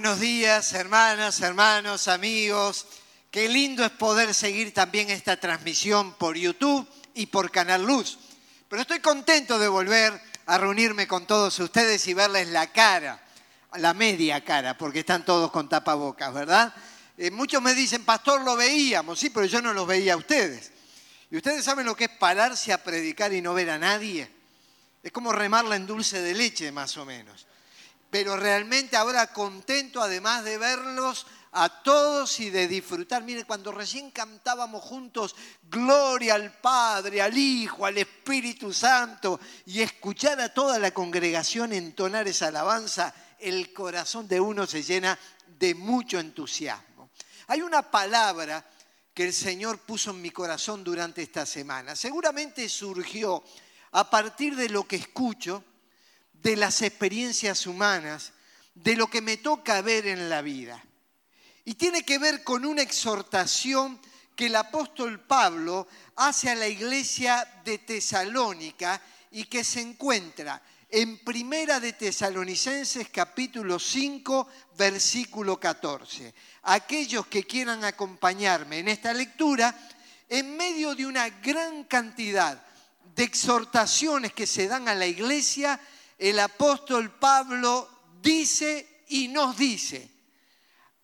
buenos días, hermanas, hermanos, amigos. Qué lindo es poder seguir también esta transmisión por YouTube y por Canal Luz. Pero estoy contento de volver a reunirme con todos ustedes y verles la cara, la media cara, porque están todos con tapabocas, ¿verdad? Eh, muchos me dicen, pastor, lo veíamos, sí, pero yo no los veía a ustedes. ¿Y ustedes saben lo que es pararse a predicar y no ver a nadie? Es como remarla en dulce de leche, más o menos pero realmente ahora contento además de verlos a todos y de disfrutar. Mire, cuando recién cantábamos juntos Gloria al Padre, al Hijo, al Espíritu Santo y escuchar a toda la congregación entonar esa alabanza, el corazón de uno se llena de mucho entusiasmo. Hay una palabra que el Señor puso en mi corazón durante esta semana. Seguramente surgió a partir de lo que escucho de las experiencias humanas, de lo que me toca ver en la vida. Y tiene que ver con una exhortación que el apóstol Pablo hace a la iglesia de Tesalónica y que se encuentra en Primera de Tesalonicenses capítulo 5 versículo 14. Aquellos que quieran acompañarme en esta lectura, en medio de una gran cantidad de exhortaciones que se dan a la iglesia, el apóstol Pablo dice y nos dice,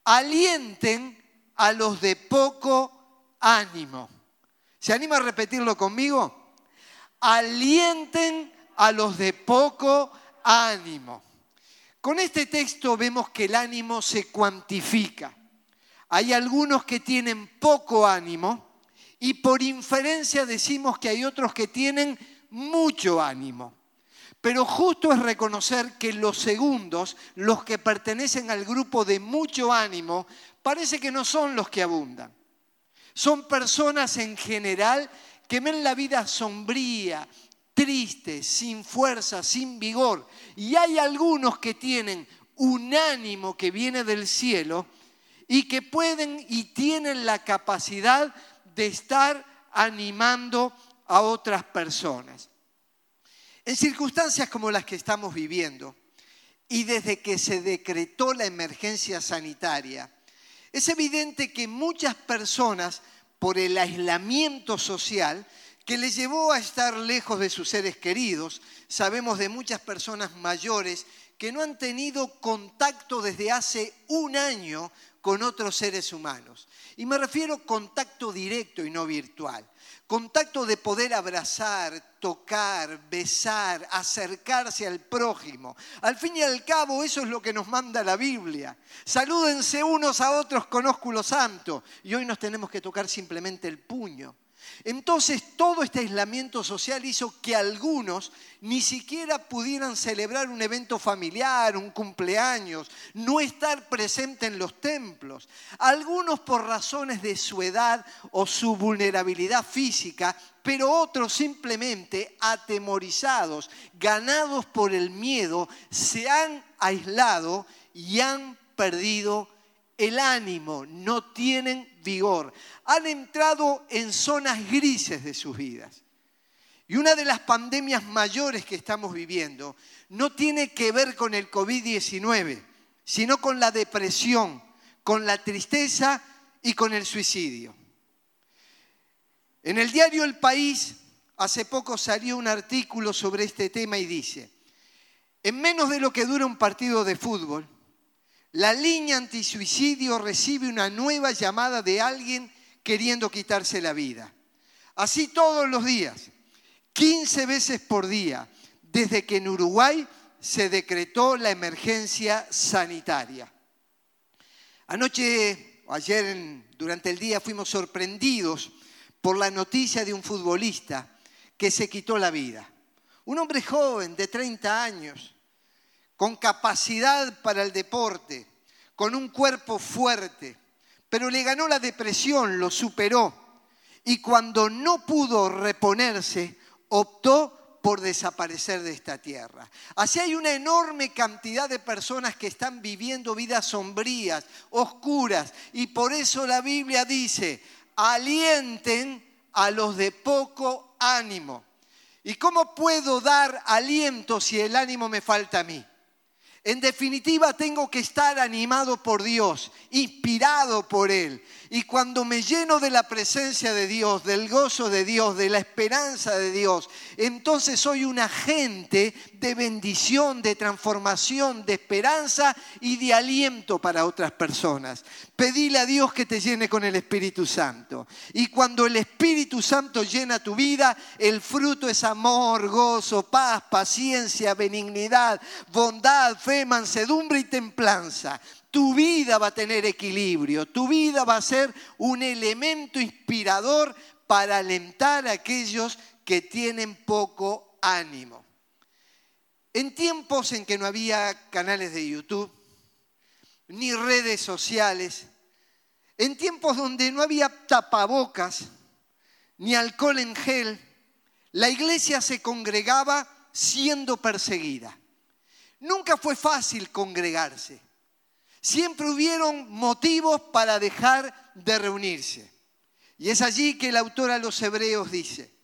alienten a los de poco ánimo. ¿Se anima a repetirlo conmigo? Alienten a los de poco ánimo. Con este texto vemos que el ánimo se cuantifica. Hay algunos que tienen poco ánimo y por inferencia decimos que hay otros que tienen mucho ánimo. Pero justo es reconocer que los segundos, los que pertenecen al grupo de mucho ánimo, parece que no son los que abundan. Son personas en general que ven la vida sombría, triste, sin fuerza, sin vigor. Y hay algunos que tienen un ánimo que viene del cielo y que pueden y tienen la capacidad de estar animando a otras personas. En circunstancias como las que estamos viviendo y desde que se decretó la emergencia sanitaria, es evidente que muchas personas, por el aislamiento social, que les llevó a estar lejos de sus seres queridos, sabemos de muchas personas mayores que no han tenido contacto desde hace un año con otros seres humanos. Y me refiero contacto directo y no virtual. Contacto de poder abrazar, tocar, besar, acercarse al prójimo. Al fin y al cabo, eso es lo que nos manda la Biblia. Salúdense unos a otros con ósculo santo. Y hoy nos tenemos que tocar simplemente el puño. Entonces todo este aislamiento social hizo que algunos ni siquiera pudieran celebrar un evento familiar, un cumpleaños, no estar presente en los templos. Algunos por razones de su edad o su vulnerabilidad física, pero otros simplemente atemorizados, ganados por el miedo, se han aislado y han perdido el ánimo, no tienen vigor, han entrado en zonas grises de sus vidas. Y una de las pandemias mayores que estamos viviendo no tiene que ver con el COVID-19, sino con la depresión, con la tristeza y con el suicidio. En el diario El País hace poco salió un artículo sobre este tema y dice, en menos de lo que dura un partido de fútbol, la línea antisuicidio recibe una nueva llamada de alguien queriendo quitarse la vida. Así todos los días, 15 veces por día, desde que en Uruguay se decretó la emergencia sanitaria. Anoche, ayer durante el día, fuimos sorprendidos por la noticia de un futbolista que se quitó la vida. Un hombre joven de 30 años, con capacidad para el deporte, con un cuerpo fuerte, pero le ganó la depresión, lo superó. Y cuando no pudo reponerse, optó por desaparecer de esta tierra. Así hay una enorme cantidad de personas que están viviendo vidas sombrías, oscuras, y por eso la Biblia dice, alienten a los de poco ánimo. ¿Y cómo puedo dar aliento si el ánimo me falta a mí? En definitiva, tengo que estar animado por Dios, inspirado por Él. Y cuando me lleno de la presencia de Dios, del gozo de Dios, de la esperanza de Dios, entonces soy un agente de bendición, de transformación, de esperanza y de aliento para otras personas. Pedile a Dios que te llene con el Espíritu Santo. Y cuando el Espíritu Santo llena tu vida, el fruto es amor, gozo, paz, paciencia, benignidad, bondad, fe mansedumbre y templanza. Tu vida va a tener equilibrio, tu vida va a ser un elemento inspirador para alentar a aquellos que tienen poco ánimo. En tiempos en que no había canales de YouTube, ni redes sociales, en tiempos donde no había tapabocas, ni alcohol en gel, la iglesia se congregaba siendo perseguida. Nunca fue fácil congregarse. Siempre hubieron motivos para dejar de reunirse. Y es allí que el autor a los hebreos dice,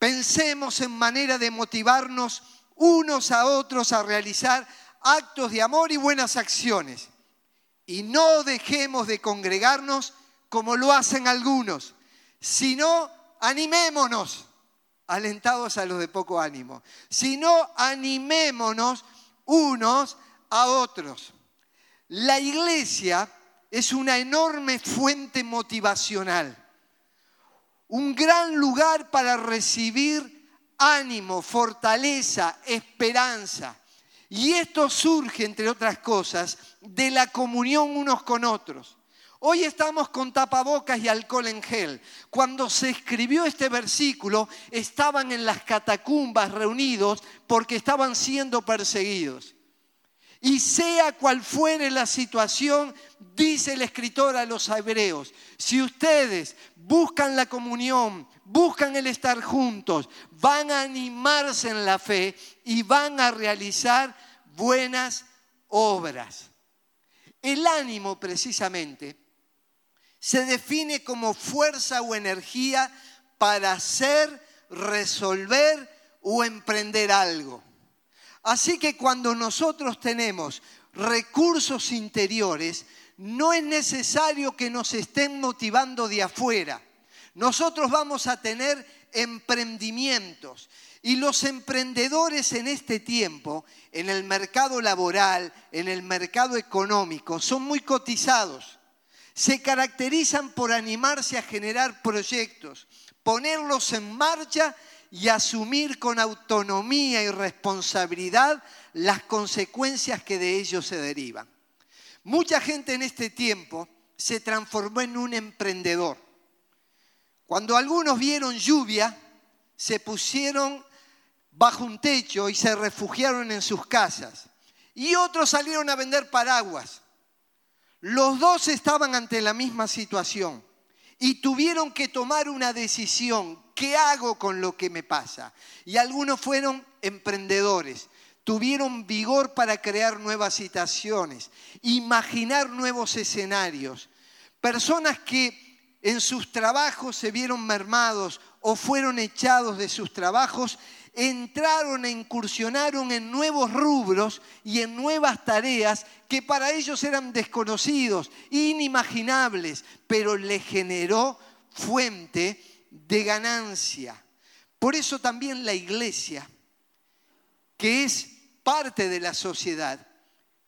pensemos en manera de motivarnos unos a otros a realizar actos de amor y buenas acciones. Y no dejemos de congregarnos como lo hacen algunos, sino animémonos, alentados a los de poco ánimo, sino animémonos unos a otros. La iglesia es una enorme fuente motivacional, un gran lugar para recibir ánimo, fortaleza, esperanza. Y esto surge, entre otras cosas, de la comunión unos con otros. Hoy estamos con tapabocas y alcohol en gel. Cuando se escribió este versículo, estaban en las catacumbas reunidos porque estaban siendo perseguidos. Y sea cual fuere la situación, dice el escritor a los hebreos, si ustedes buscan la comunión, buscan el estar juntos, van a animarse en la fe y van a realizar buenas obras. El ánimo precisamente se define como fuerza o energía para hacer, resolver o emprender algo. Así que cuando nosotros tenemos recursos interiores, no es necesario que nos estén motivando de afuera. Nosotros vamos a tener emprendimientos. Y los emprendedores en este tiempo, en el mercado laboral, en el mercado económico, son muy cotizados. Se caracterizan por animarse a generar proyectos, ponerlos en marcha y asumir con autonomía y responsabilidad las consecuencias que de ellos se derivan. Mucha gente en este tiempo se transformó en un emprendedor. Cuando algunos vieron lluvia, se pusieron bajo un techo y se refugiaron en sus casas. Y otros salieron a vender paraguas. Los dos estaban ante la misma situación y tuvieron que tomar una decisión. ¿Qué hago con lo que me pasa? Y algunos fueron emprendedores, tuvieron vigor para crear nuevas situaciones, imaginar nuevos escenarios. Personas que en sus trabajos se vieron mermados o fueron echados de sus trabajos entraron e incursionaron en nuevos rubros y en nuevas tareas que para ellos eran desconocidos, inimaginables, pero le generó fuente de ganancia. Por eso también la iglesia, que es parte de la sociedad,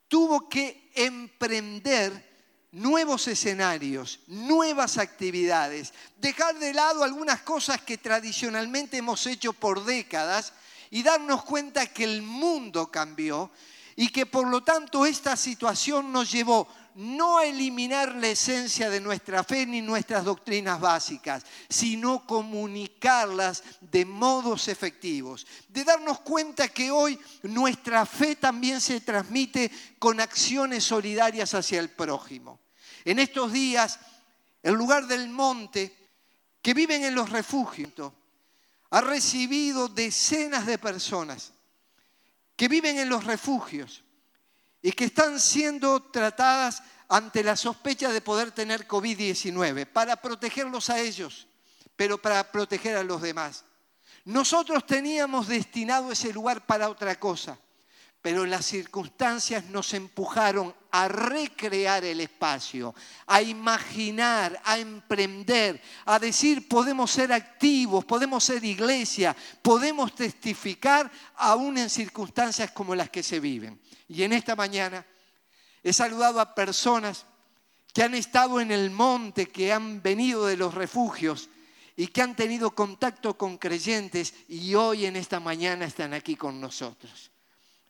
tuvo que emprender nuevos escenarios, nuevas actividades, dejar de lado algunas cosas que tradicionalmente hemos hecho por décadas y darnos cuenta que el mundo cambió y que por lo tanto esta situación nos llevó no eliminar la esencia de nuestra fe ni nuestras doctrinas básicas, sino comunicarlas de modos efectivos, de darnos cuenta que hoy nuestra fe también se transmite con acciones solidarias hacia el prójimo. En estos días, el lugar del monte, que viven en los refugios, ha recibido decenas de personas que viven en los refugios y que están siendo tratadas ante la sospecha de poder tener COVID-19, para protegerlos a ellos, pero para proteger a los demás. Nosotros teníamos destinado ese lugar para otra cosa, pero las circunstancias nos empujaron a recrear el espacio, a imaginar, a emprender, a decir podemos ser activos, podemos ser iglesia, podemos testificar aún en circunstancias como las que se viven. Y en esta mañana he saludado a personas que han estado en el monte, que han venido de los refugios y que han tenido contacto con creyentes y hoy en esta mañana están aquí con nosotros.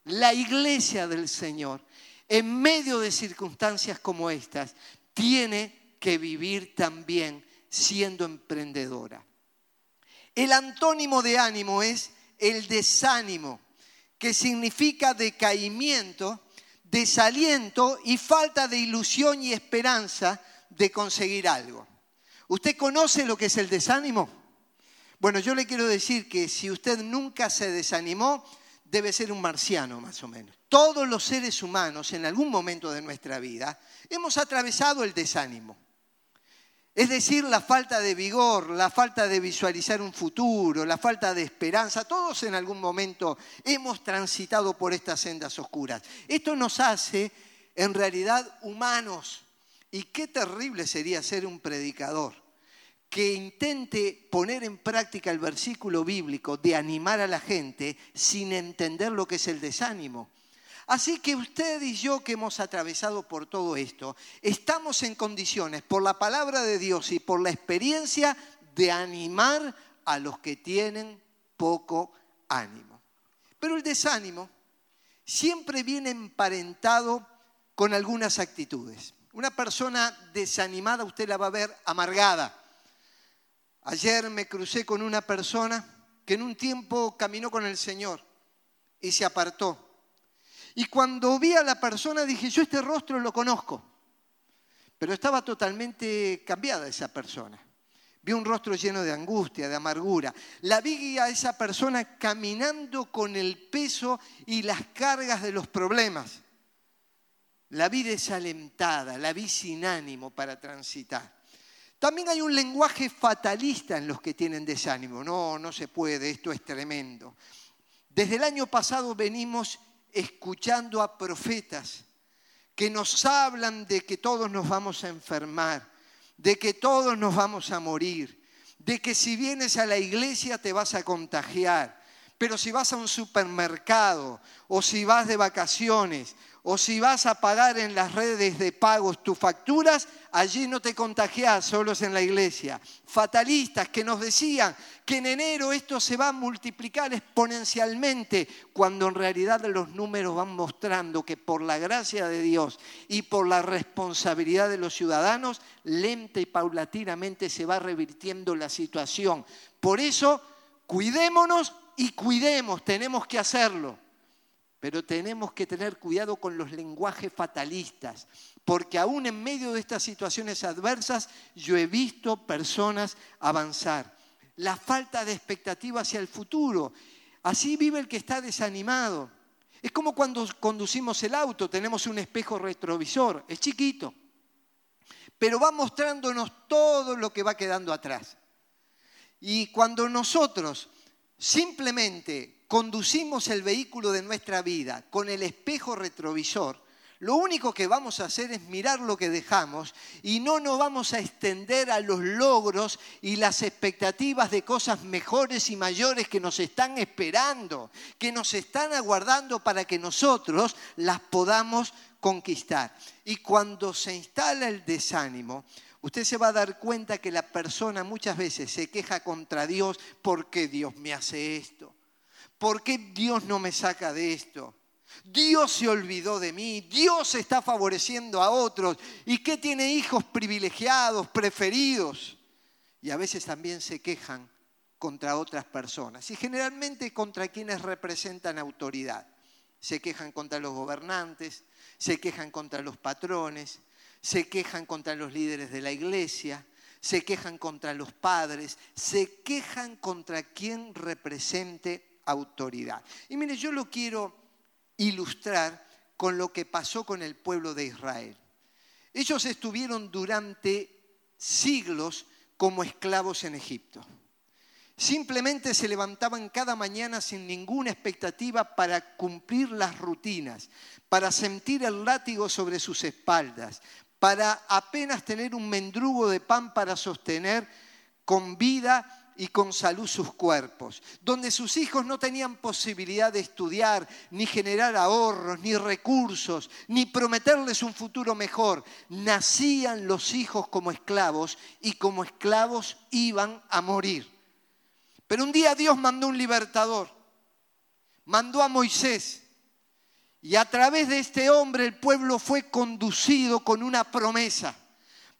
La iglesia del Señor, en medio de circunstancias como estas, tiene que vivir también siendo emprendedora. El antónimo de ánimo es el desánimo, que significa decaimiento, desaliento y falta de ilusión y esperanza de conseguir algo. ¿Usted conoce lo que es el desánimo? Bueno, yo le quiero decir que si usted nunca se desanimó, debe ser un marciano más o menos. Todos los seres humanos en algún momento de nuestra vida hemos atravesado el desánimo. Es decir, la falta de vigor, la falta de visualizar un futuro, la falta de esperanza, todos en algún momento hemos transitado por estas sendas oscuras. Esto nos hace en realidad humanos. Y qué terrible sería ser un predicador que intente poner en práctica el versículo bíblico de animar a la gente sin entender lo que es el desánimo. Así que usted y yo que hemos atravesado por todo esto, estamos en condiciones, por la palabra de Dios y por la experiencia, de animar a los que tienen poco ánimo. Pero el desánimo siempre viene emparentado con algunas actitudes. Una persona desanimada usted la va a ver amargada, Ayer me crucé con una persona que en un tiempo caminó con el Señor y se apartó. Y cuando vi a la persona dije, yo este rostro lo conozco, pero estaba totalmente cambiada esa persona. Vi un rostro lleno de angustia, de amargura. La vi a esa persona caminando con el peso y las cargas de los problemas. La vi desalentada, la vi sin ánimo para transitar. También hay un lenguaje fatalista en los que tienen desánimo. No, no se puede, esto es tremendo. Desde el año pasado venimos escuchando a profetas que nos hablan de que todos nos vamos a enfermar, de que todos nos vamos a morir, de que si vienes a la iglesia te vas a contagiar, pero si vas a un supermercado o si vas de vacaciones o si vas a pagar en las redes de pagos tus facturas, allí no te contagiás, solos en la iglesia. Fatalistas que nos decían que en enero esto se va a multiplicar exponencialmente, cuando en realidad los números van mostrando que por la gracia de Dios y por la responsabilidad de los ciudadanos, lenta y paulatinamente se va revirtiendo la situación. Por eso, cuidémonos y cuidemos, tenemos que hacerlo. Pero tenemos que tener cuidado con los lenguajes fatalistas, porque aún en medio de estas situaciones adversas yo he visto personas avanzar. La falta de expectativa hacia el futuro. Así vive el que está desanimado. Es como cuando conducimos el auto, tenemos un espejo retrovisor, es chiquito, pero va mostrándonos todo lo que va quedando atrás. Y cuando nosotros simplemente conducimos el vehículo de nuestra vida con el espejo retrovisor, lo único que vamos a hacer es mirar lo que dejamos y no nos vamos a extender a los logros y las expectativas de cosas mejores y mayores que nos están esperando, que nos están aguardando para que nosotros las podamos conquistar. Y cuando se instala el desánimo, usted se va a dar cuenta que la persona muchas veces se queja contra Dios porque Dios me hace esto ¿por qué Dios no me saca de esto? Dios se olvidó de mí, Dios está favoreciendo a otros y que tiene hijos privilegiados, preferidos. Y a veces también se quejan contra otras personas y generalmente contra quienes representan autoridad. Se quejan contra los gobernantes, se quejan contra los patrones, se quejan contra los líderes de la iglesia, se quejan contra los padres, se quejan contra quien represente autoridad. Y mire, yo lo quiero ilustrar con lo que pasó con el pueblo de Israel. Ellos estuvieron durante siglos como esclavos en Egipto. Simplemente se levantaban cada mañana sin ninguna expectativa para cumplir las rutinas, para sentir el látigo sobre sus espaldas, para apenas tener un mendrugo de pan para sostener con vida y con salud sus cuerpos, donde sus hijos no tenían posibilidad de estudiar, ni generar ahorros, ni recursos, ni prometerles un futuro mejor. Nacían los hijos como esclavos y como esclavos iban a morir. Pero un día Dios mandó un libertador, mandó a Moisés, y a través de este hombre el pueblo fue conducido con una promesa.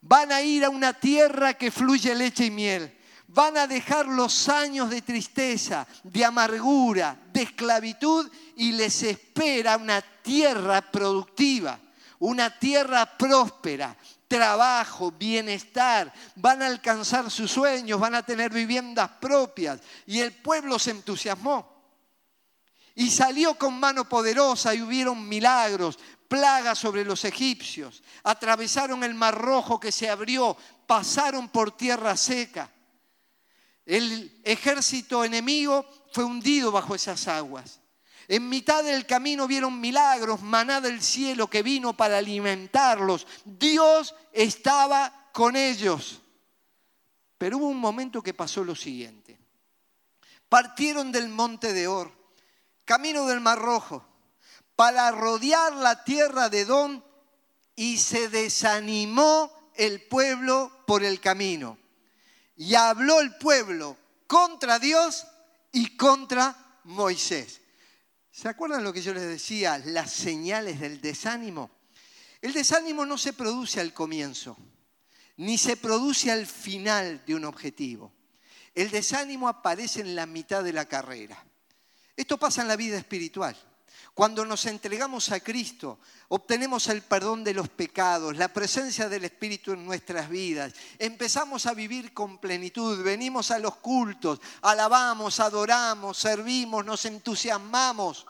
Van a ir a una tierra que fluye leche y miel van a dejar los años de tristeza, de amargura, de esclavitud y les espera una tierra productiva, una tierra próspera, trabajo, bienestar, van a alcanzar sus sueños, van a tener viviendas propias. Y el pueblo se entusiasmó. Y salió con mano poderosa y hubieron milagros, plagas sobre los egipcios. Atravesaron el mar rojo que se abrió, pasaron por tierra seca. El ejército enemigo fue hundido bajo esas aguas. En mitad del camino vieron milagros, maná del cielo que vino para alimentarlos. Dios estaba con ellos. Pero hubo un momento que pasó lo siguiente. Partieron del monte de Or, camino del Mar Rojo, para rodear la tierra de Don y se desanimó el pueblo por el camino y habló el pueblo contra Dios y contra Moisés. ¿Se acuerdan lo que yo les decía? Las señales del desánimo. El desánimo no se produce al comienzo, ni se produce al final de un objetivo. El desánimo aparece en la mitad de la carrera. Esto pasa en la vida espiritual. Cuando nos entregamos a Cristo, obtenemos el perdón de los pecados, la presencia del Espíritu en nuestras vidas. Empezamos a vivir con plenitud, venimos a los cultos, alabamos, adoramos, servimos, nos entusiasmamos.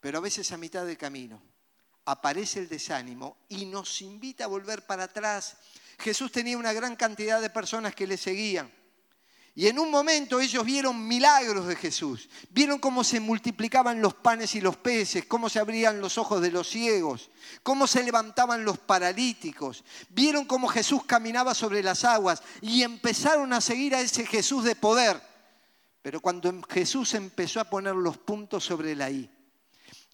Pero a veces a mitad de camino aparece el desánimo y nos invita a volver para atrás. Jesús tenía una gran cantidad de personas que le seguían. Y en un momento ellos vieron milagros de Jesús, vieron cómo se multiplicaban los panes y los peces, cómo se abrían los ojos de los ciegos, cómo se levantaban los paralíticos, vieron cómo Jesús caminaba sobre las aguas y empezaron a seguir a ese Jesús de poder. Pero cuando Jesús empezó a poner los puntos sobre la I,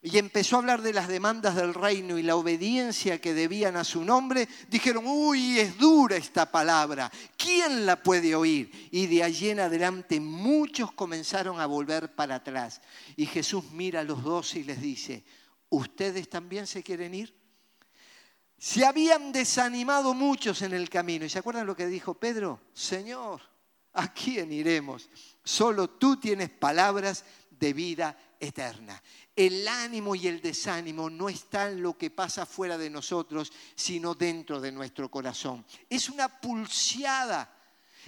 y empezó a hablar de las demandas del reino y la obediencia que debían a su nombre, dijeron, uy, es dura esta palabra, ¿quién la puede oír? Y de allí en adelante muchos comenzaron a volver para atrás. Y Jesús mira a los dos y les dice, ¿ustedes también se quieren ir? Se habían desanimado muchos en el camino. ¿Y se acuerdan lo que dijo Pedro? Señor, ¿a quién iremos? Solo tú tienes palabras de vida eterna. El ánimo y el desánimo no están lo que pasa fuera de nosotros, sino dentro de nuestro corazón. Es una pulseada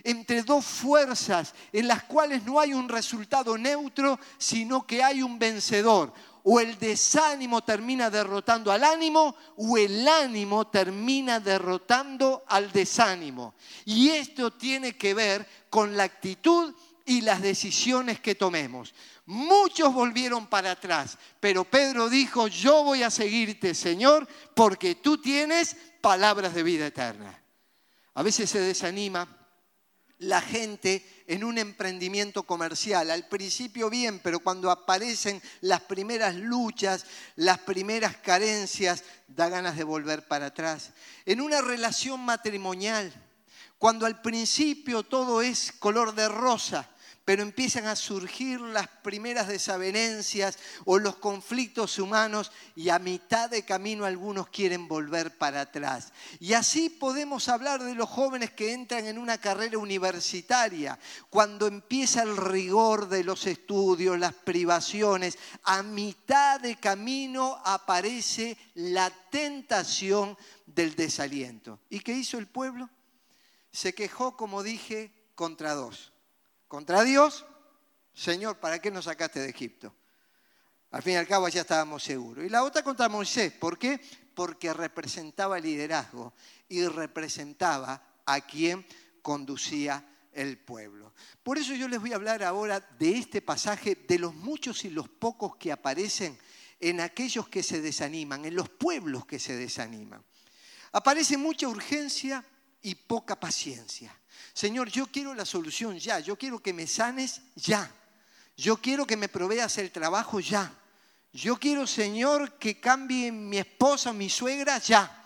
entre dos fuerzas en las cuales no hay un resultado neutro, sino que hay un vencedor. O el desánimo termina derrotando al ánimo, o el ánimo termina derrotando al desánimo. Y esto tiene que ver con la actitud y las decisiones que tomemos. Muchos volvieron para atrás, pero Pedro dijo, yo voy a seguirte, Señor, porque tú tienes palabras de vida eterna. A veces se desanima la gente en un emprendimiento comercial. Al principio bien, pero cuando aparecen las primeras luchas, las primeras carencias, da ganas de volver para atrás. En una relación matrimonial, cuando al principio todo es color de rosa, pero empiezan a surgir las primeras desavenencias o los conflictos humanos y a mitad de camino algunos quieren volver para atrás. Y así podemos hablar de los jóvenes que entran en una carrera universitaria, cuando empieza el rigor de los estudios, las privaciones, a mitad de camino aparece la tentación del desaliento. ¿Y qué hizo el pueblo? Se quejó, como dije, contra dos contra Dios, Señor, ¿para qué nos sacaste de Egipto? Al fin y al cabo ya estábamos seguros. Y la otra contra Moisés, ¿por qué? Porque representaba el liderazgo y representaba a quien conducía el pueblo. Por eso yo les voy a hablar ahora de este pasaje, de los muchos y los pocos que aparecen en aquellos que se desaniman, en los pueblos que se desaniman. Aparece mucha urgencia y poca paciencia. Señor, yo quiero la solución ya, yo quiero que me sanes ya, yo quiero que me proveas el trabajo ya, yo quiero, Señor, que cambie mi esposa, mi suegra ya.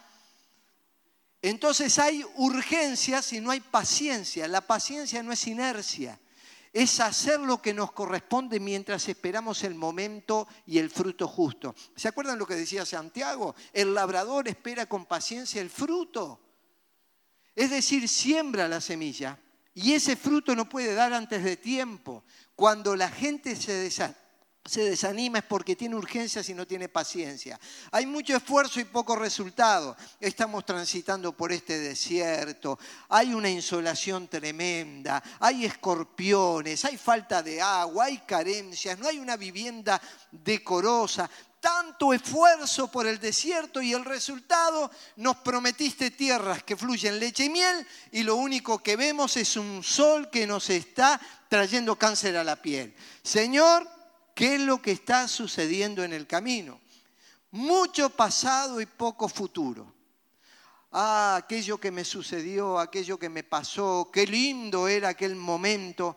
Entonces hay urgencias y no hay paciencia. La paciencia no es inercia, es hacer lo que nos corresponde mientras esperamos el momento y el fruto justo. ¿Se acuerdan lo que decía Santiago? El labrador espera con paciencia el fruto. Es decir, siembra la semilla y ese fruto no puede dar antes de tiempo. Cuando la gente se, desanima es porque tiene urgencias y no tiene paciencia. Hay mucho esfuerzo y poco resultado. Estamos transitando por este desierto, hay una insolación tremenda, hay escorpiones, hay falta de agua, hay carencias, no hay una vivienda decorosa tanto esfuerzo por el desierto y el resultado nos prometiste tierras que fluyen leche y miel y lo único que vemos es un sol que nos está trayendo cáncer a la piel. Señor, ¿qué es lo que está sucediendo en el camino? Mucho pasado y poco futuro. Ah, aquello que me sucedió, aquello que me pasó, qué lindo era aquel momento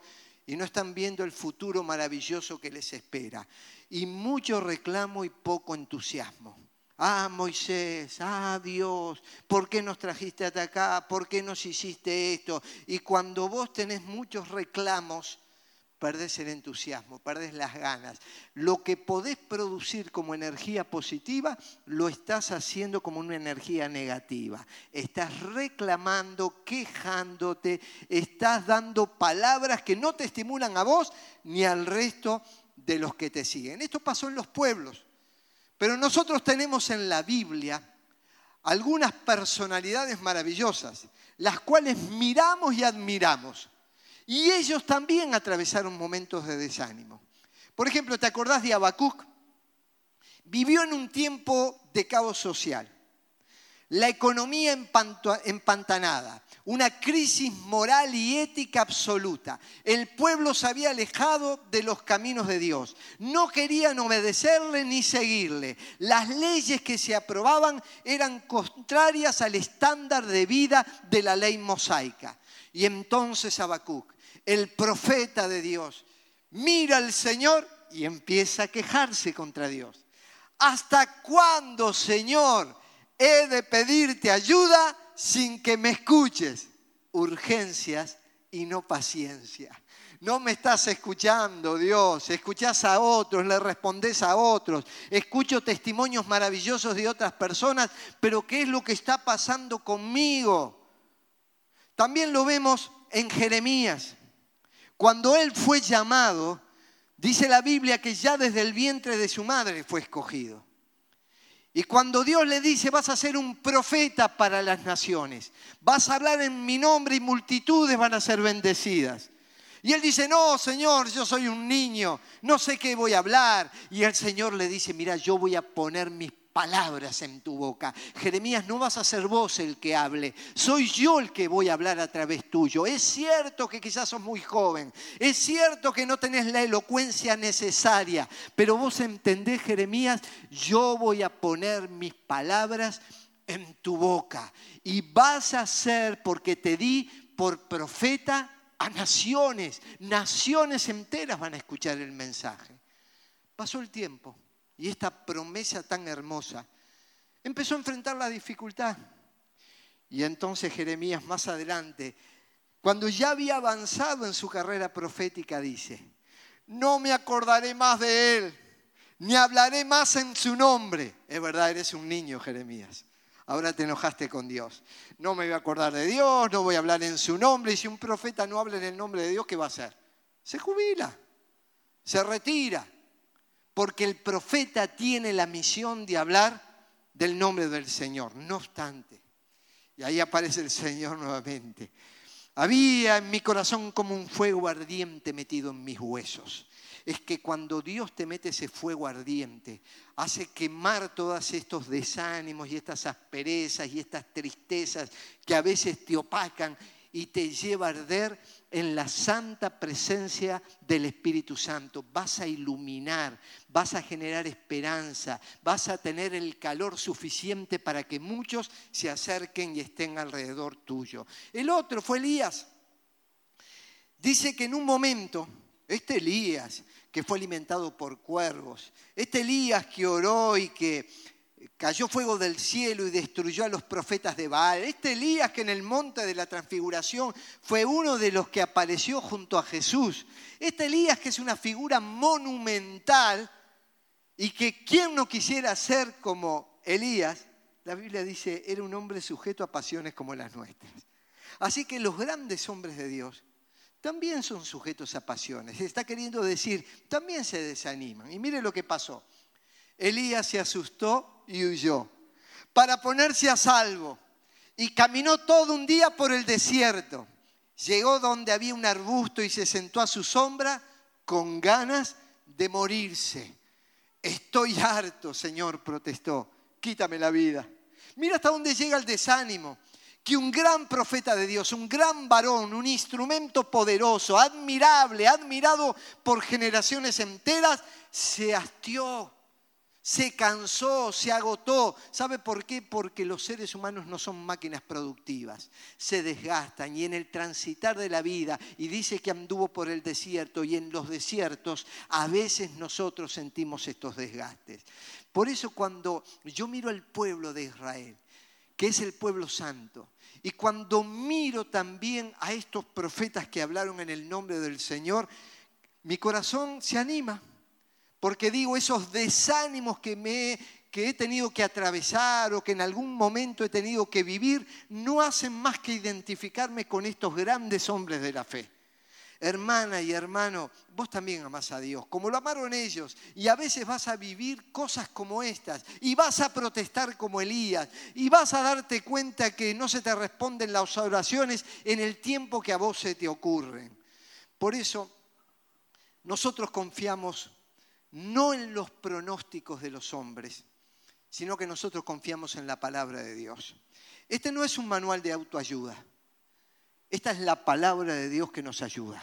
y no están viendo el futuro maravilloso que les espera y mucho reclamo y poco entusiasmo. Ah, Moisés, ah, Dios, ¿por qué nos trajiste hasta acá? ¿Por qué nos hiciste esto? Y cuando vos tenés muchos reclamos, perdés el entusiasmo, perdés las ganas. Lo que podés producir como energía positiva, lo estás haciendo como una energía negativa. Estás reclamando, quejándote, estás dando palabras que no te estimulan a vos ni al resto de los que te siguen. Esto pasó en los pueblos, pero nosotros tenemos en la Biblia algunas personalidades maravillosas, las cuales miramos y admiramos. Y ellos también atravesaron momentos de desánimo. Por ejemplo, ¿te acordás de Habacuc? Vivió en un tiempo de caos social, la economía empantanada, una crisis moral y ética absoluta. El pueblo se había alejado de los caminos de Dios. No querían obedecerle ni seguirle. Las leyes que se aprobaban eran contrarias al estándar de vida de la ley mosaica. Y entonces Habacuc, el profeta de Dios, mira al Señor y empieza a quejarse contra Dios. ¿Hasta cuándo, Señor, he de pedirte ayuda sin que me escuches. Urgencias y no paciencia. No me estás escuchando, Dios. Escuchás a otros, le respondés a otros. Escucho testimonios maravillosos de otras personas, pero ¿qué es lo que está pasando conmigo? También lo vemos en Jeremías. Cuando él fue llamado, dice la Biblia que ya desde el vientre de su madre fue escogido. Y cuando Dios le dice, vas a ser un profeta para las naciones, vas a hablar en mi nombre y multitudes van a ser bendecidas. Y él dice, no, Señor, yo soy un niño, no sé qué voy a hablar. Y el Señor le dice, mira, yo voy a poner mis palabras en tu boca. Jeremías, no vas a ser vos el que hable, soy yo el que voy a hablar a través tuyo. Es cierto que quizás sos muy joven, es cierto que no tenés la elocuencia necesaria, pero vos entendés, Jeremías, yo voy a poner mis palabras en tu boca y vas a ser, porque te di por profeta a naciones, naciones enteras van a escuchar el mensaje. Pasó el tiempo y esta promesa tan hermosa, empezó a enfrentar la dificultad. Y entonces Jeremías más adelante, cuando ya había avanzado en su carrera profética, dice, no me acordaré más de él, ni hablaré más en su nombre. Es verdad, eres un niño, Jeremías. Ahora te enojaste con Dios. No me voy a acordar de Dios, no voy a hablar en su nombre. Y si un profeta no habla en el nombre de Dios, ¿qué va a hacer? Se jubila, se retira porque el profeta tiene la misión de hablar del nombre del Señor. No obstante, y ahí aparece el Señor nuevamente, había en mi corazón como un fuego ardiente metido en mis huesos. Es que cuando Dios te mete ese fuego ardiente, hace quemar todos estos desánimos y estas asperezas y estas tristezas que a veces te opacan y te lleva a arder en la santa presencia del Espíritu Santo. Vas a iluminar, vas a generar esperanza, vas a tener el calor suficiente para que muchos se acerquen y estén alrededor tuyo. El otro fue Elías. Dice que en un momento, este Elías, que fue alimentado por cuervos, este Elías que oró y que cayó fuego del cielo y destruyó a los profetas de Baal. Este Elías que en el monte de la transfiguración fue uno de los que apareció junto a Jesús. Este Elías que es una figura monumental y que quien no quisiera ser como Elías, la Biblia dice, era un hombre sujeto a pasiones como las nuestras. Así que los grandes hombres de Dios también son sujetos a pasiones. Está queriendo decir, también se desaniman. Y mire lo que pasó. Elías se asustó y huyó para ponerse a salvo. Y caminó todo un día por el desierto. Llegó donde había un arbusto y se sentó a su sombra con ganas de morirse. Estoy harto, Señor, protestó. Quítame la vida. Mira hasta dónde llega el desánimo. Que un gran profeta de Dios, un gran varón, un instrumento poderoso, admirable, admirado por generaciones enteras, se hastió se cansó, se agotó. ¿Sabe por qué? Porque los seres humanos no son máquinas productivas, se desgastan y en el transitar de la vida, y dice que anduvo por el desierto y en los desiertos a veces nosotros sentimos estos desgastes. Por eso cuando yo miro al pueblo de Israel, que es el pueblo santo, y cuando miro también a estos profetas que hablaron en el nombre del Señor, mi corazón se anima porque digo, esos desánimos que, me, que he tenido que atravesar o que en algún momento he tenido que vivir, no hacen más que identificarme con estos grandes hombres de la fe. Hermana y hermano, vos también amás a Dios, como lo amaron ellos, y a veces vas a vivir cosas como estas, y vas a protestar como Elías, y vas a darte cuenta que no se te responden las oraciones en el tiempo que a vos se te ocurren. Por eso, nosotros confiamos no en los pronósticos de los hombres, sino que nosotros confiamos en la palabra de Dios. Este no es un manual de autoayuda. Esta es la palabra de Dios que nos ayuda,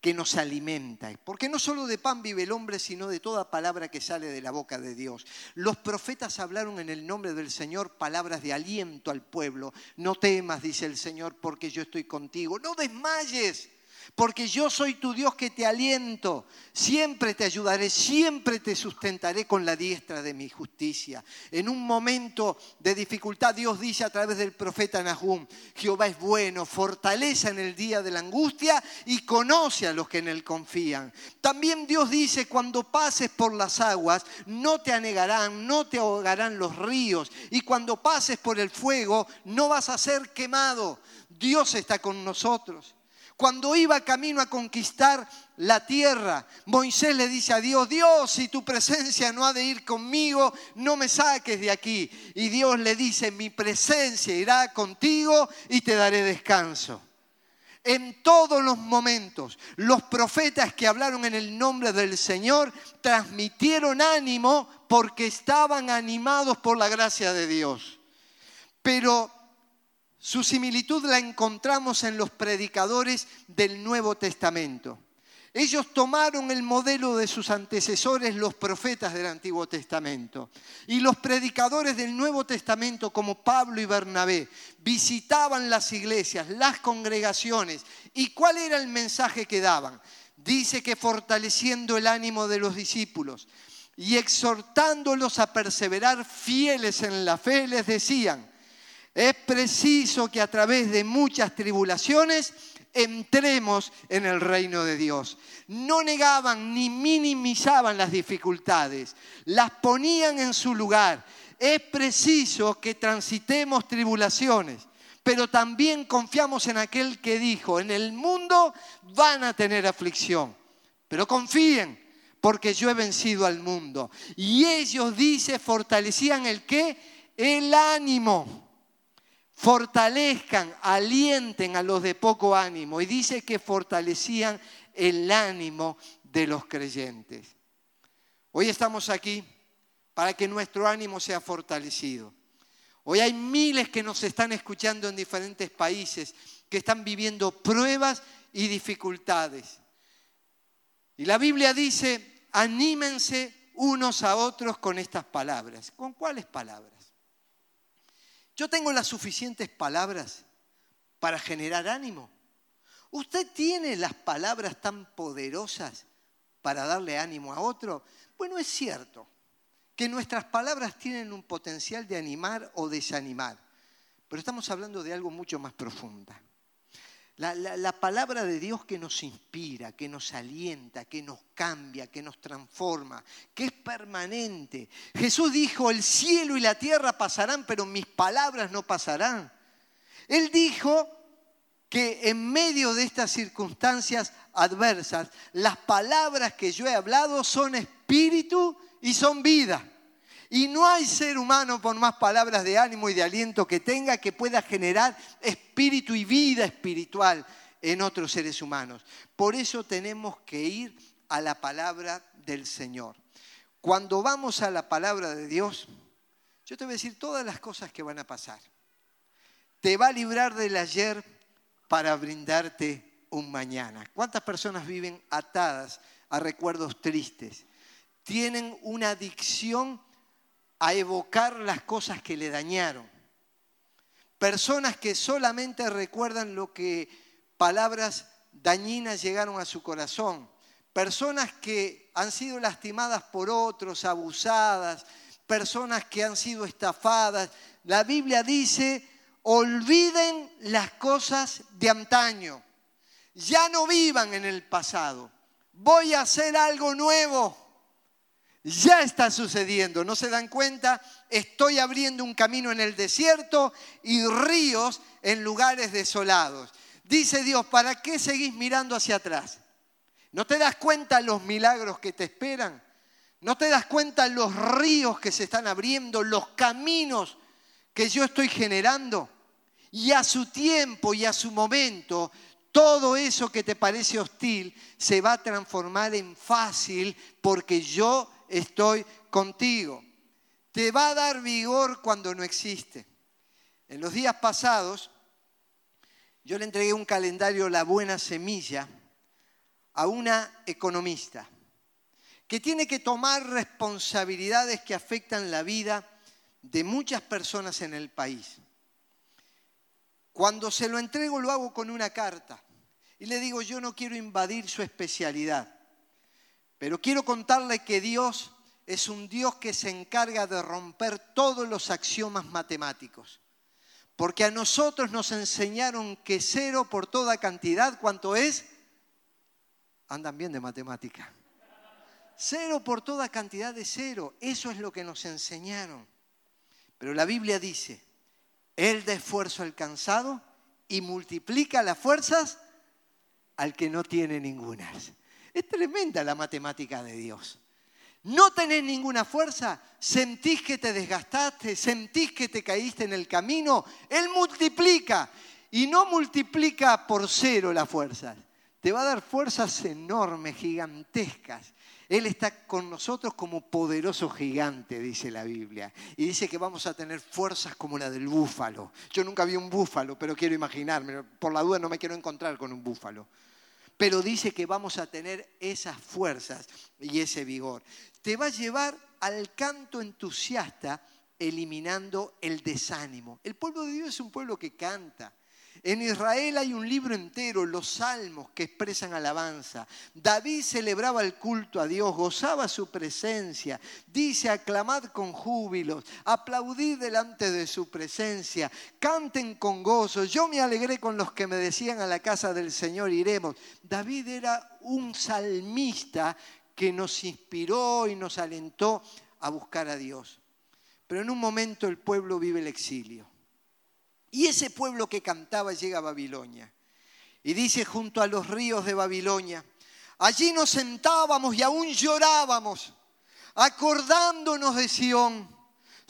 que nos alimenta. Porque no solo de pan vive el hombre, sino de toda palabra que sale de la boca de Dios. Los profetas hablaron en el nombre del Señor palabras de aliento al pueblo. No temas, dice el Señor, porque yo estoy contigo. No desmayes porque yo soy tu Dios que te aliento, siempre te ayudaré, siempre te sustentaré con la diestra de mi justicia. En un momento de dificultad Dios dice a través del profeta Nahum, Jehová es bueno, fortaleza en el día de la angustia y conoce a los que en él confían. También Dios dice, cuando pases por las aguas, no te anegarán, no te ahogarán los ríos, y cuando pases por el fuego, no vas a ser quemado. Dios está con nosotros. Cuando iba camino a conquistar la tierra, Moisés le dice a Dios, Dios, si tu presencia no ha de ir conmigo, no me saques de aquí. Y Dios le dice, mi presencia irá contigo y te daré descanso. En todos los momentos, los profetas que hablaron en el nombre del Señor transmitieron ánimo porque estaban animados por la gracia de Dios. Pero su similitud la encontramos en los predicadores del Nuevo Testamento. Ellos tomaron el modelo de sus antecesores, los profetas del Antiguo Testamento. Y los predicadores del Nuevo Testamento, como Pablo y Bernabé, visitaban las iglesias, las congregaciones. ¿Y cuál era el mensaje que daban? Dice que fortaleciendo el ánimo de los discípulos y exhortándolos a perseverar fieles en la fe, les decían, es preciso que a través de muchas tribulaciones entremos en el reino de Dios. No negaban ni minimizaban las dificultades, las ponían en su lugar. Es preciso que transitemos tribulaciones, pero también confiamos en aquel que dijo, en el mundo van a tener aflicción, pero confíen, porque yo he vencido al mundo. Y ellos, dice, fortalecían el qué? El ánimo fortalezcan, alienten a los de poco ánimo. Y dice que fortalecían el ánimo de los creyentes. Hoy estamos aquí para que nuestro ánimo sea fortalecido. Hoy hay miles que nos están escuchando en diferentes países que están viviendo pruebas y dificultades. Y la Biblia dice, anímense unos a otros con estas palabras. ¿Con cuáles palabras? Yo tengo las suficientes palabras para generar ánimo. ¿Usted tiene las palabras tan poderosas para darle ánimo a otro? Bueno, es cierto que nuestras palabras tienen un potencial de animar o desanimar, pero estamos hablando de algo mucho más profundo. La, palabra de Dios que nos inspira, que nos alienta, que nos cambia, que nos transforma, que es permanente. Jesús dijo, el cielo y la tierra pasarán, pero mis palabras no pasarán. Él dijo que en medio de estas circunstancias adversas, las palabras que yo he hablado son espíritu y son vida. Y no hay ser humano, por más palabras de ánimo y de aliento que tenga, que pueda generar espíritu y vida espiritual en otros seres humanos. Por eso tenemos que ir a la palabra del Señor. Cuando vamos a la palabra de Dios, yo te voy a decir todas las cosas que van a pasar. Te va a librar del ayer para brindarte un mañana. ¿Cuántas personas viven atadas a recuerdos tristes? Tienen una adicción a evocar las cosas que le dañaron. Personas que solamente recuerdan lo que palabras dañinas llegaron a su corazón. Personas que han sido lastimadas por otros, abusadas, personas que han sido estafadas. La Biblia dice, olviden las cosas de antaño. Ya no vivan en el pasado. Voy a hacer algo nuevo. Ya está sucediendo, ¿no se dan cuenta? Estoy abriendo un camino en el desierto y ríos en lugares desolados. Dice Dios, ¿para qué seguís mirando hacia atrás? ¿No te das cuenta los milagros que te esperan? ¿No te das cuenta los ríos que se están abriendo, los caminos que yo estoy generando? Y a su tiempo y a su momento, todo eso que te parece hostil se va a transformar en fácil porque yo estoy contigo. Te va a dar vigor cuando no existe. En los días pasados, yo le entregué un calendario La Buena Semilla a una economista que tiene que tomar responsabilidades que afectan la vida de muchas personas en el país. Cuando se lo entrego lo hago con una carta y le digo, yo no quiero invadir su especialidad. Pero quiero contarle que Dios es un Dios que se encarga de romper todos los axiomas matemáticos. Porque a nosotros nos enseñaron que cero por toda cantidad, ¿cuánto es? Andan bien de matemática. Cero por toda cantidad de cero. Eso es lo que nos enseñaron. Pero la Biblia dice, Él da esfuerzo alcanzado y multiplica las fuerzas al que no tiene ninguna. Es tremenda la matemática de Dios. No tenés ninguna fuerza, sentís que te desgastaste, sentís que te caíste en el camino, Él multiplica y no multiplica por cero las fuerzas. Te va a dar fuerzas enormes, gigantescas. Él está con nosotros como poderoso gigante, dice la Biblia. Y dice que vamos a tener fuerzas como la del búfalo. Yo nunca vi un búfalo, pero quiero imaginarme. Por la duda no me quiero encontrar con un búfalo pero dice que vamos a tener esas fuerzas y ese vigor. Te va a llevar al canto entusiasta eliminando el desánimo. El pueblo de Dios es un pueblo que canta, en Israel hay un libro entero, los salmos, que expresan alabanza. David celebraba el culto a Dios, gozaba su presencia. Dice, aclamad con júbilos, aplaudid delante de su presencia, canten con gozo. Yo me alegré con los que me decían a la casa del Señor iremos. David era un salmista que nos inspiró y nos alentó a buscar a Dios. Pero en un momento el pueblo vive el exilio. Y ese pueblo que cantaba llega a Babilonia. Y dice, junto a los ríos de Babilonia, allí nos sentábamos y aún llorábamos, acordándonos de Sión.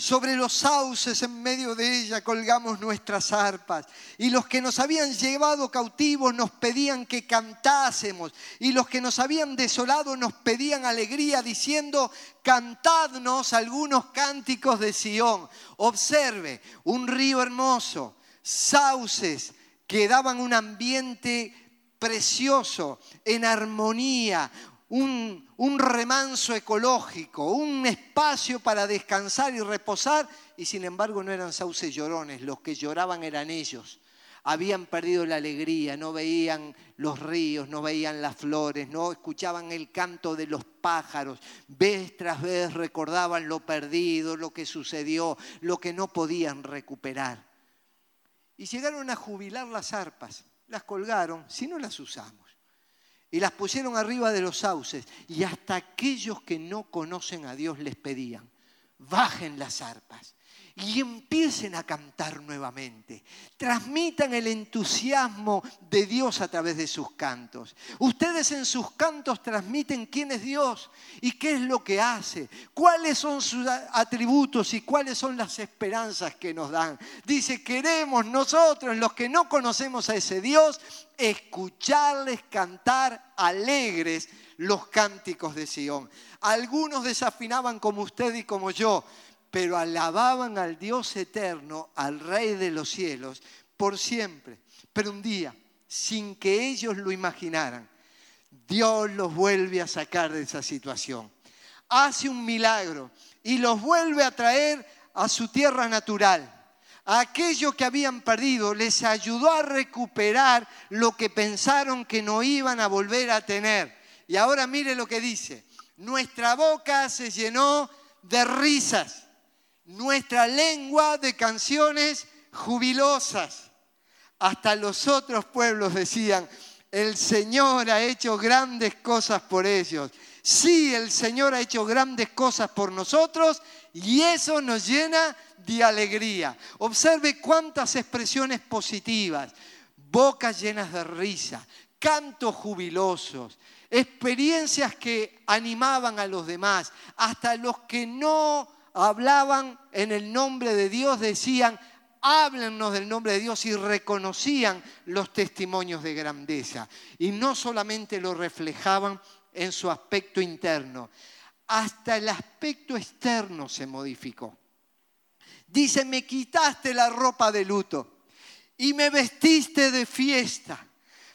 Sobre los sauces en medio de ella colgamos nuestras arpas. Y los que nos habían llevado cautivos nos pedían que cantásemos. Y los que nos habían desolado nos pedían alegría diciendo, cantadnos algunos cánticos de Sión. Observe, un río hermoso, sauces que daban un ambiente precioso, en armonía, un, remanso ecológico, un espacio para descansar y reposar, y sin embargo no eran sauces llorones, los que lloraban eran ellos. Habían perdido la alegría, no veían los ríos, no veían las flores, no escuchaban el canto de los pájaros. Vez tras vez recordaban lo perdido, lo que sucedió, lo que no podían recuperar. Y llegaron a jubilar las arpas, las colgaron, si no las usamos y las pusieron arriba de los sauces. Y hasta aquellos que no conocen a Dios les pedían, bajen las arpas y empiecen a cantar nuevamente. Transmitan el entusiasmo de Dios a través de sus cantos. Ustedes en sus cantos transmiten quién es Dios y qué es lo que hace, cuáles son sus atributos y cuáles son las esperanzas que nos dan. Dice, queremos nosotros, los que no conocemos a ese Dios, escucharles cantar alegres los cánticos de Sión. Algunos desafinaban como usted y como yo, pero alababan al Dios eterno, al Rey de los cielos, por siempre. Pero un día, sin que ellos lo imaginaran, Dios los vuelve a sacar de esa situación. Hace un milagro y los vuelve a traer a su tierra natural. A aquello que habían perdido les ayudó a recuperar lo que pensaron que no iban a volver a tener. Y ahora mire lo que dice. Nuestra boca se llenó de risas nuestra lengua de canciones jubilosas. Hasta los otros pueblos decían, el Señor ha hecho grandes cosas por ellos. Sí, el Señor ha hecho grandes cosas por nosotros y eso nos llena de alegría. Observe cuántas expresiones positivas, bocas llenas de risa, cantos jubilosos, experiencias que animaban a los demás, hasta los que no hablaban en el nombre de Dios, decían, háblennos del nombre de Dios y reconocían los testimonios de grandeza. Y no solamente lo reflejaban en su aspecto interno, hasta el aspecto externo se modificó. Dice, me quitaste la ropa de luto y me vestiste de fiesta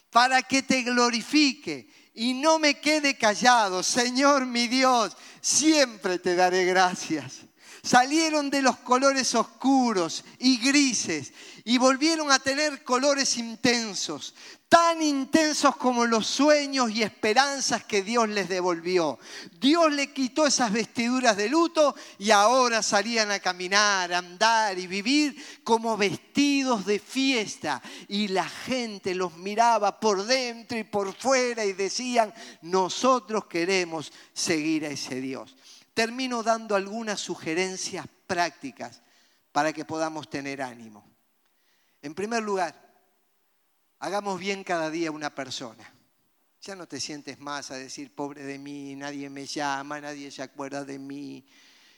para que te glorifique y no me quede callado. Señor mi Dios, siempre te daré gracias salieron de los colores oscuros y grises y volvieron a tener colores intensos, tan intensos como los sueños y esperanzas que Dios les devolvió. Dios le quitó esas vestiduras de luto y ahora salían a caminar, andar y vivir como vestidos de fiesta. Y la gente los miraba por dentro y por fuera y decían, nosotros queremos seguir a ese Dios termino dando algunas sugerencias prácticas para que podamos tener ánimo. En primer lugar, hagamos bien cada día una persona. Ya no te sientes más a decir, pobre de mí, nadie me llama, nadie se acuerda de mí.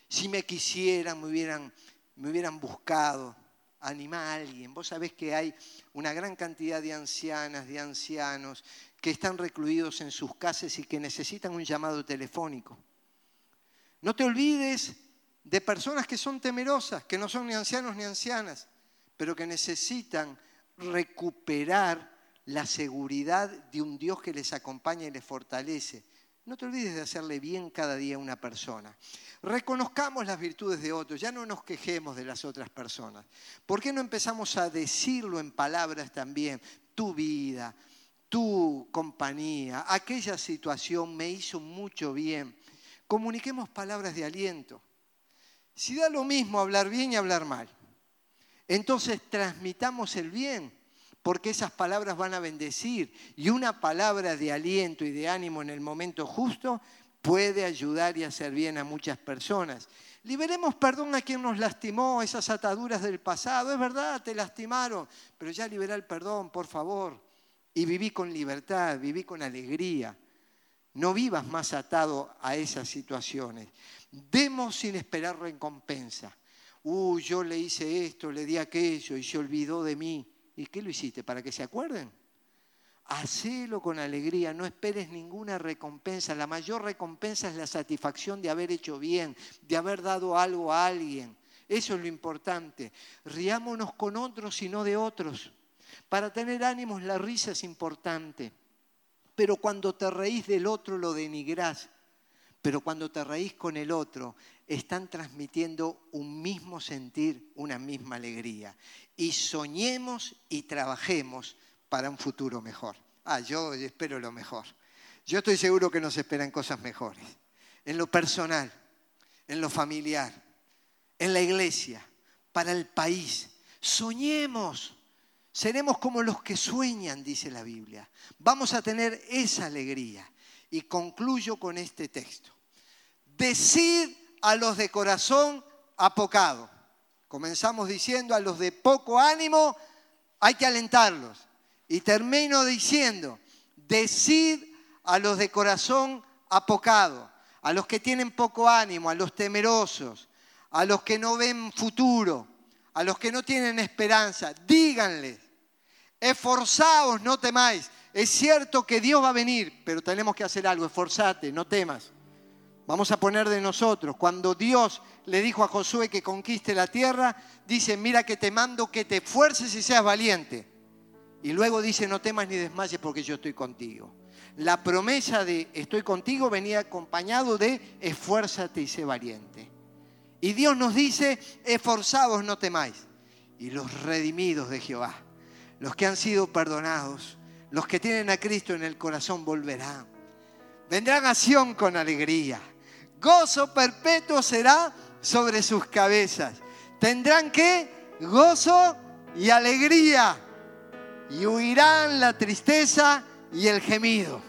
Si me quisieran, me hubieran, me hubieran buscado. Anima a alguien. Vos sabés que hay una gran cantidad de ancianas, de ancianos que están recluidos en sus casas y que necesitan un llamado telefónico. No te olvides de personas que son temerosas, que no son ni ancianos ni ancianas, pero que necesitan recuperar la seguridad de un Dios que les acompaña y les fortalece. No te olvides de hacerle bien cada día a una persona. Reconozcamos las virtudes de otros, ya no nos quejemos de las otras personas. ¿Por qué no empezamos a decirlo en palabras también? Tu vida, tu compañía, aquella situación me hizo mucho bien comuniquemos palabras de aliento. Si da lo mismo hablar bien y hablar mal, entonces transmitamos el bien, porque esas palabras van a bendecir y una palabra de aliento y de ánimo en el momento justo puede ayudar y hacer bien a muchas personas. Liberemos perdón a quien nos lastimó, esas ataduras del pasado. Es verdad, te lastimaron, pero ya libera el perdón, por favor. Y viví con libertad, viví con alegría. No vivas más atado a esas situaciones. Demos sin esperar recompensa. uh, yo le hice esto, le di aquello y se olvidó de mí. ¿Y qué lo hiciste? ¿Para que se acuerden? Hacelo con alegría, no esperes ninguna recompensa. La mayor recompensa es la satisfacción de haber hecho bien, de haber dado algo a alguien. Eso es lo importante. Riámonos con otros y no de otros. Para tener ánimos la risa es importante. Pero cuando te reís del otro lo denigrás. Pero cuando te reís con el otro, están transmitiendo un mismo sentir, una misma alegría. Y soñemos y trabajemos para un futuro mejor. Ah, yo espero lo mejor. Yo estoy seguro que nos esperan cosas mejores. En lo personal, en lo familiar, en la iglesia, para el país. Soñemos. Seremos como los que sueñan, dice la Biblia. Vamos a tener esa alegría. Y concluyo con este texto. Decid a los de corazón apocado. Comenzamos diciendo a los de poco ánimo, hay que alentarlos. Y termino diciendo, decid a los de corazón apocado, a los que tienen poco ánimo, a los temerosos, a los que no ven futuro, a los que no tienen esperanza, díganles, esforzaos, no temáis. Es cierto que Dios va a venir, pero tenemos que hacer algo, esforzate, no temas. Vamos a poner de nosotros. Cuando Dios le dijo a Josué que conquiste la tierra, dice, mira que te mando que te esfuerces y seas valiente. Y luego dice, no temas ni desmayes porque yo estoy contigo. La promesa de estoy contigo venía acompañado de esfuérzate y sé valiente. Y Dios nos dice, esforzados no temáis. Y los redimidos de Jehová, los que han sido perdonados, los que tienen a Cristo en el corazón volverán. Vendrán a Sion con alegría. Gozo perpetuo será sobre sus cabezas. Tendrán que gozo y alegría y huirán la tristeza y el gemido.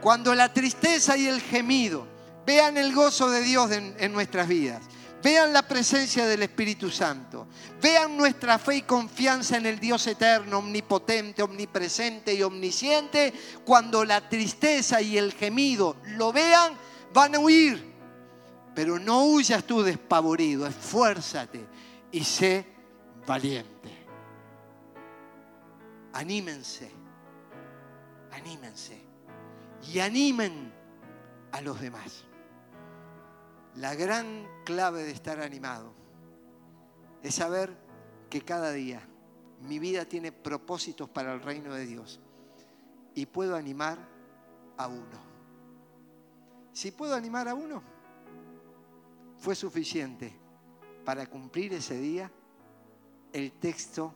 Cuando la tristeza y el gemido vean el gozo de Dios en, en, nuestras vidas, vean la presencia del Espíritu Santo, vean nuestra fe y confianza en el Dios eterno, omnipotente, omnipresente y omnisciente, cuando la tristeza y el gemido lo vean, van a huir. Pero no huyas tú despavorido, esfuérzate y sé valiente anímense, anímense y animen a los demás. La gran clave de estar animado es saber que cada día mi vida tiene propósitos para el reino de Dios y puedo animar a uno. Si puedo animar a uno, fue suficiente para cumplir ese día el texto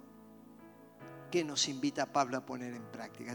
que nos invita Pablo a poner en práctica.